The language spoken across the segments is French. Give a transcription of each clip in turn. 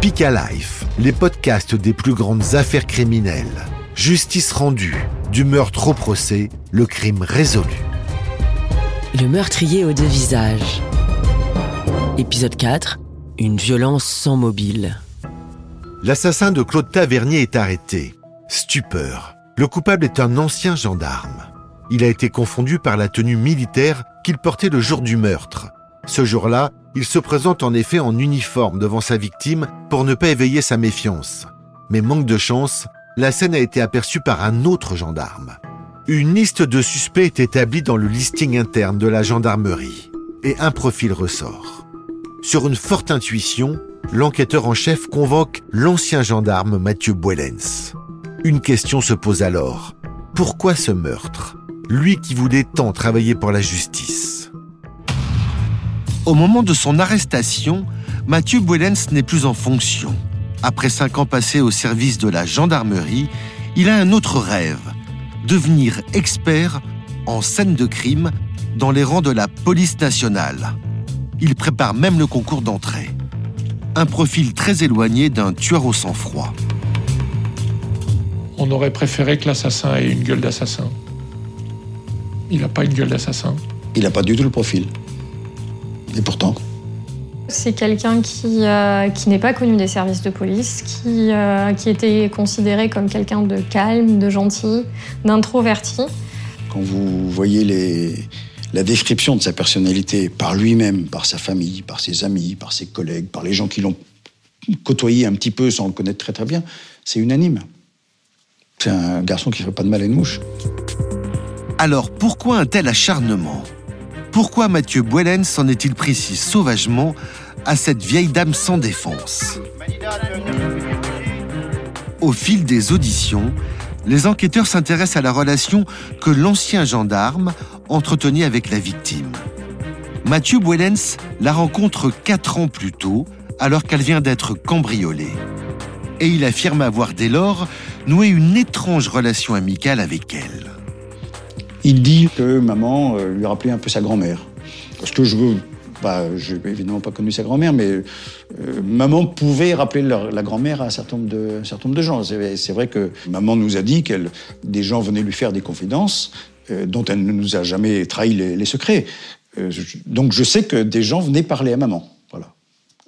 Speak Life, les podcasts des plus grandes affaires criminelles. Justice rendue, du meurtre au procès, le crime résolu. Le meurtrier aux deux visages. Épisode 4. Une violence sans mobile. L'assassin de Claude Tavernier est arrêté. Stupeur. Le coupable est un ancien gendarme. Il a été confondu par la tenue militaire qu'il portait le jour du meurtre. Ce jour-là, il se présente en effet en uniforme devant sa victime pour ne pas éveiller sa méfiance. Mais manque de chance, la scène a été aperçue par un autre gendarme. Une liste de suspects est établie dans le listing interne de la gendarmerie et un profil ressort. Sur une forte intuition, l'enquêteur en chef convoque l'ancien gendarme Mathieu Boelens. Une question se pose alors. Pourquoi ce meurtre? Lui qui voulait tant travailler pour la justice. Au moment de son arrestation, Mathieu Boelens n'est plus en fonction. Après cinq ans passés au service de la gendarmerie, il a un autre rêve, devenir expert en scène de crime dans les rangs de la police nationale. Il prépare même le concours d'entrée. Un profil très éloigné d'un tueur au sang-froid. On aurait préféré que l'assassin ait une gueule d'assassin. Il n'a pas une gueule d'assassin. Il n'a pas du tout le profil. Et pourtant C'est quelqu'un qui, euh, qui n'est pas connu des services de police, qui, euh, qui était considéré comme quelqu'un de calme, de gentil, d'introverti. Quand vous voyez les, la description de sa personnalité par lui-même, par sa famille, par ses amis, par ses collègues, par les gens qui l'ont côtoyé un petit peu sans le connaître très très bien, c'est unanime. C'est un garçon qui ne ferait pas de mal à une mouche. Alors pourquoi un tel acharnement? Pourquoi Mathieu Boelen s'en est-il pris si sauvagement à cette vieille dame sans défense? Au fil des auditions, les enquêteurs s'intéressent à la relation que l'ancien gendarme entretenait avec la victime. Mathieu Boelens la rencontre quatre ans plus tôt, alors qu'elle vient d'être cambriolée. Et il affirme avoir dès lors noué une étrange relation amicale avec elle. Il dit que maman euh, lui rappelait un peu sa grand-mère. Parce que je veux. Bah, je n'ai évidemment pas connu sa grand-mère, mais euh, maman pouvait rappeler la grand-mère à un certain nombre de, un certain nombre de gens. C'est vrai que maman nous a dit que des gens venaient lui faire des confidences euh, dont elle ne nous a jamais trahi les, secrets. Donc je sais que des gens venaient parler à maman. Voilà.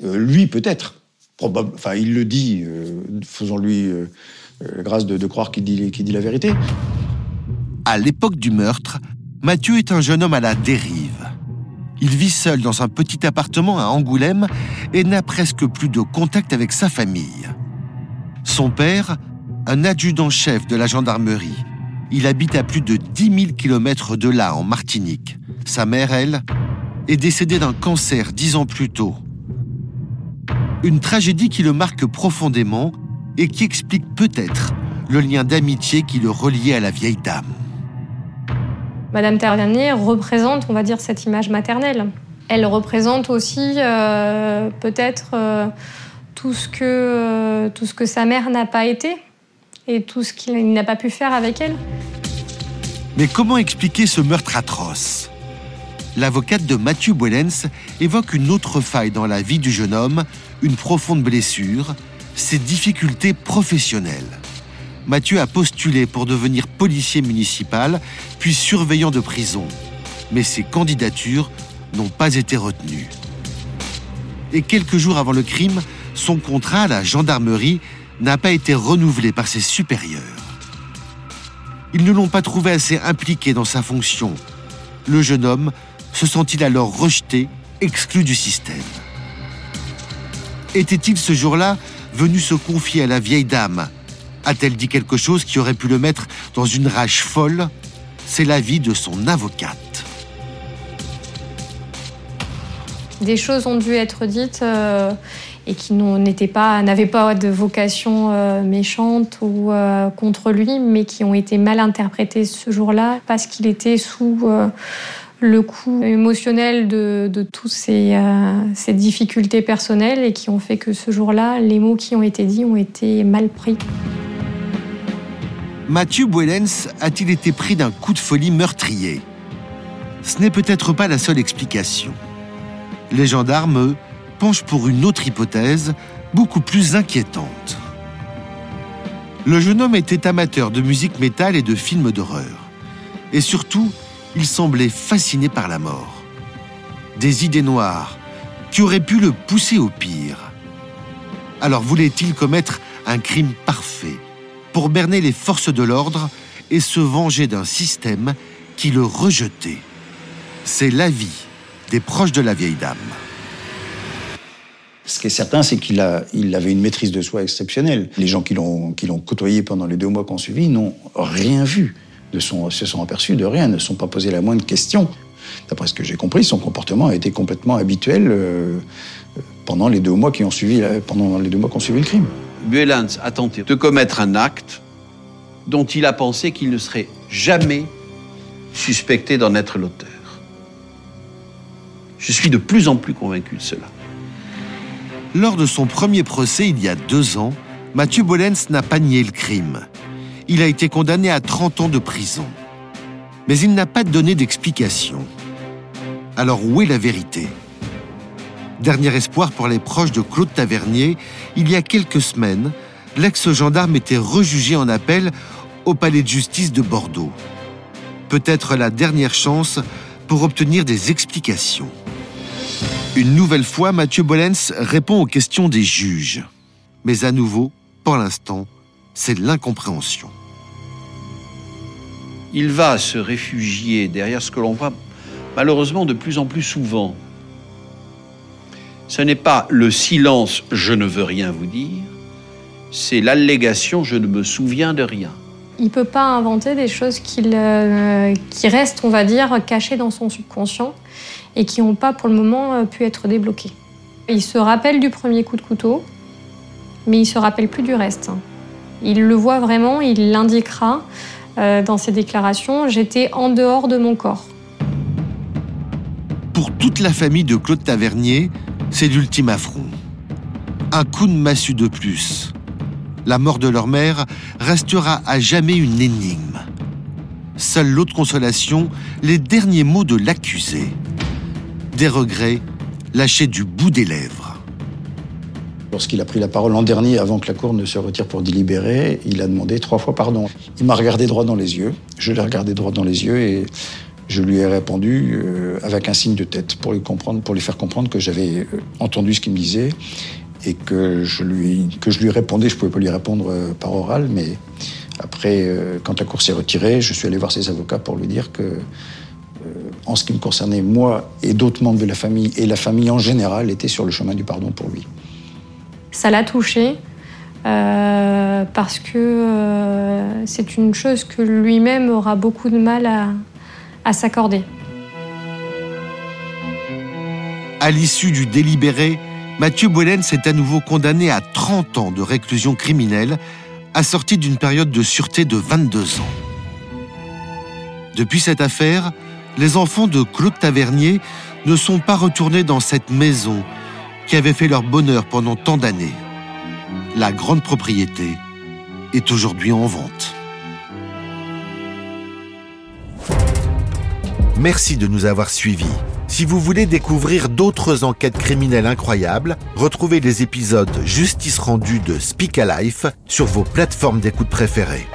Lui peut-être. Enfin, il le dit. Faisons-lui grâce de, croire qu'il dit, qu'il dit la vérité. À l'époque du meurtre, Mathieu est un jeune homme à la dérive. Il vit seul dans un petit appartement à Angoulême et n'a presque plus de contact avec sa famille. Son père, un adjudant-chef de la gendarmerie. Il habite à plus de 10 000 kilomètres de là, en Martinique. Sa mère, elle, est décédée d'un cancer dix ans plus tôt. Une tragédie qui le marque profondément et qui explique peut-être le lien d'amitié qui le reliait à la vieille dame. Madame Tavernier représente, on va dire, cette image maternelle. Elle représente aussi euh, peut-être euh, tout, ce que, euh, tout ce que sa mère n'a pas été et tout ce qu'il n'a pas pu faire avec elle. Mais comment expliquer ce meurtre atroce? L'avocate de Mathieu Boelens évoque une autre faille dans la vie du jeune homme, une profonde blessure, ses difficultés professionnelles. Mathieu a postulé pour devenir policier municipal, puis surveillant de prison. Mais ses candidatures n'ont pas été retenues. Et quelques jours avant le crime, son contrat à la gendarmerie n'a pas été renouvelé par ses supérieurs. Ils ne l'ont pas trouvé assez impliqué dans sa fonction. Le jeune homme se sent-il alors rejeté, exclu du système? Était-il ce jour-là venu se confier à la vieille dame? A-t-elle dit quelque chose qui aurait pu le mettre dans une rage folle? C'est l'avis de son avocate. Des choses ont dû être dites euh, et qui n'étaient pas, n'avaient pas de vocation euh, méchante ou euh, contre lui, mais qui ont été mal interprétées ce jour-là parce qu'il était sous le coup émotionnel de, toutes ces difficultés personnelles et qui ont fait que ce jour-là, les mots qui ont été dits ont été mal pris. Mathieu Boelens a-t-il été pris d'un coup de folie meurtrier? Ce n'est peut-être pas la seule explication. Les gendarmes, penchent pour une autre hypothèse, beaucoup plus inquiétante. Le jeune homme était amateur de musique métal et de films d'horreur. Et surtout, il semblait fasciné par la mort. Des idées noires qui auraient pu le pousser au pire. Alors voulait-il commettre un crime parfait? Pour berner les forces de l'ordre et se venger d'un système qui le rejetait C'est l'avis des proches de la vieille dame. Ce qui est certain, c'est qu'il il avait une maîtrise de soi exceptionnelle. Les gens qui l'ont côtoyé pendant les deux mois qu'on suivi n'ont rien vu, ne se sont aperçus de rien, ne sont pas posés la moindre question. D'après ce que j'ai compris, son comportement a été complètement habituel euh, pendant les deux mois qui ont suivi, pendant les deux mois qui ont suivi le crime. Buelans a tenté de commettre un acte dont il a pensé qu'il ne serait jamais suspecté d'en être l'auteur. Je suis de plus en plus convaincu de cela. Lors de son premier procès il y a deux ans, Mathieu Bollens n'a pas nié le crime. Il a été condamné à 30 ans de prison. Mais il n'a pas donné d'explication. Alors où est la vérité? Dernier espoir pour les proches de Claude Tavernier, il y a quelques semaines, l'ex-gendarme était rejugé en appel au palais de justice de Bordeaux. Peut-être la dernière chance pour obtenir des explications. Une nouvelle fois, Mathieu Bollens répond aux questions des juges. Mais à nouveau, pour l'instant, c'est l'incompréhension. Il va se réfugier derrière ce que l'on voit malheureusement de plus en plus souvent. Ce n'est pas le silence je ne veux rien vous dire, c'est l'allégation je ne me souviens de rien. Il ne peut pas inventer des choses euh, qui restent, on va dire, cachées dans son subconscient et qui n'ont pas pour le moment euh, pu être débloqués. Il se rappelle du premier coup de couteau, mais il se rappelle plus du reste. Il le voit vraiment, il l'indiquera euh, dans ses déclarations, j'étais en dehors de mon corps. Pour toute la famille de Claude Tavernier, c'est l'ultime affront. Un coup de massue de plus. La mort de leur mère restera à jamais une énigme. Seule l'autre consolation, les derniers mots de l'accusé des regrets lâchés du bout des lèvres. Lorsqu'il a pris la parole l'an dernier, avant que la Cour ne se retire pour délibérer, il a demandé trois fois pardon. Il m'a regardé droit dans les yeux, je l'ai regardé droit dans les yeux et je lui ai répondu euh, avec un signe de tête pour lui, comprendre, pour lui faire comprendre que j'avais euh, entendu ce qu'il me disait et que je, lui, que je lui répondais. Je ne pouvais pas lui répondre euh, par oral, mais après, quand la Cour s'est retirée, je suis allé voir ses avocats pour lui dire que en ce qui me concernait, moi et d'autres membres de la famille, et la famille en général, était sur le chemin du pardon pour lui. Ça l'a touché. Parce que c'est une chose que lui-même aura beaucoup de mal à, s'accorder. À l'issue du délibéré, Mathieu Boelen s'est à nouveau condamné à 30 ans de réclusion criminelle, assorti d'une période de sûreté de 22 ans. Depuis cette affaire, les enfants de Claude Tavernier ne sont pas retournés dans cette maison qui avait fait leur bonheur pendant tant d'années. La grande propriété est aujourd'hui en vente. Merci de nous avoir suivis. Si vous voulez découvrir d'autres enquêtes criminelles incroyables, retrouvez les épisodes Justice rendue de Speak Life sur vos plateformes d'écoute préférées.